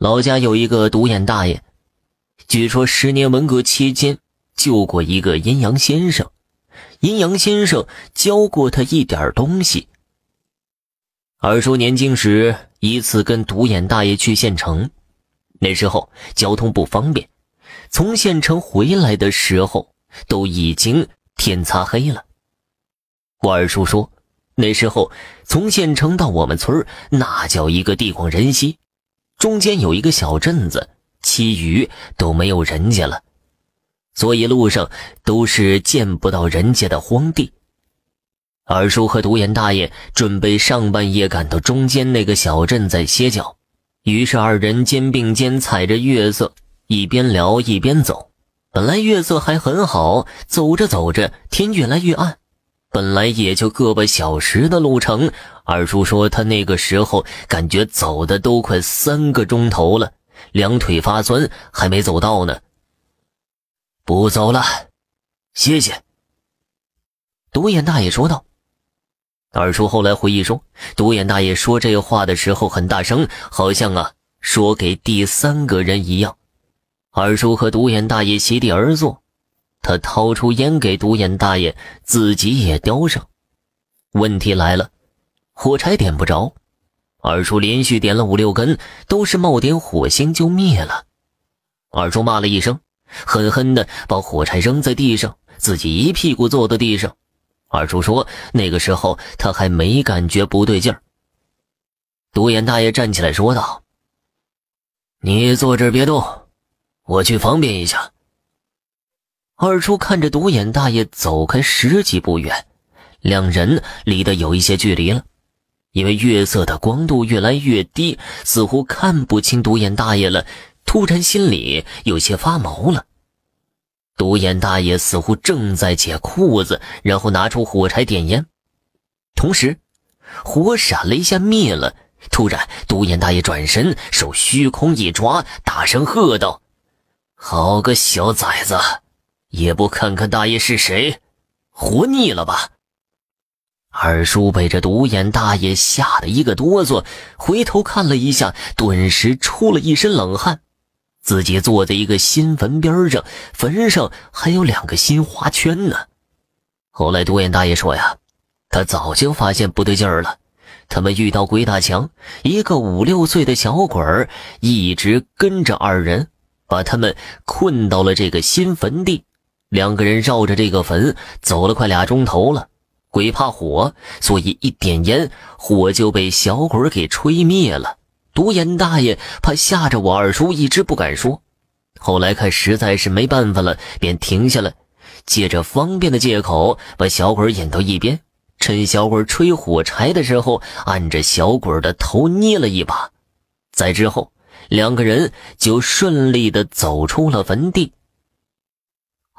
老家有一个独眼大爷，据说十年文革期间救过一个阴阳先生，阴阳先生教过他一点东西。二叔年轻时一次跟独眼大爷去县城，那时候交通不方便，从县城回来的时候都已经天擦黑了。我二叔说，那时候从县城到我们村那叫一个地广人稀。中间有一个小镇子，其余都没有人家了，所以路上都是见不到人家的荒地。二叔和独眼大爷准备上半夜赶到中间那个小镇再歇脚，于是二人肩并肩踩着月色，一边聊一边走。本来月色还很好，走着走着天越来越暗。本来也就个把小时的路程，二叔说他那个时候感觉走的都快三个钟头了，两腿发酸，还没走到呢。不走了，谢谢。独眼大爷说道。二叔后来回忆说，独眼大爷说这话的时候很大声，好像啊说给第三个人一样。二叔和独眼大爷席地而坐。他掏出烟给独眼大爷，自己也叼上。问题来了，火柴点不着。二叔连续点了五六根，都是冒点火星就灭了。二叔骂了一声，狠狠地把火柴扔在地上，自己一屁股坐到地上。二叔说：“那个时候他还没感觉不对劲儿。”独眼大爷站起来说道：“你坐这儿别动，我去方便一下。”二叔看着独眼大爷走开十几步远，两人离得有一些距离了，因为月色的光度越来越低，似乎看不清独眼大爷了。突然心里有些发毛了。独眼大爷似乎正在解裤子，然后拿出火柴点烟，同时火闪了一下灭了。突然，独眼大爷转身，手虚空一抓，大声喝道：“好个小崽子！”也不看看大爷是谁，活腻了吧？二叔被这独眼大爷吓得一个哆嗦，回头看了一下，顿时出了一身冷汗。自己坐在一个新坟边上，坟上还有两个新花圈呢。后来独眼大爷说呀，他早就发现不对劲儿了。他们遇到鬼打墙，一个五六岁的小鬼儿一直跟着二人，把他们困到了这个新坟地。两个人绕着这个坟走了快俩钟头了，鬼怕火，所以一点烟，火就被小鬼给吹灭了。独眼大爷怕吓着我二叔，一直不敢说。后来看实在是没办法了，便停下来，借着方便的借口把小鬼引到一边，趁小鬼吹火柴的时候，按着小鬼的头捏了一把。在之后，两个人就顺利的走出了坟地。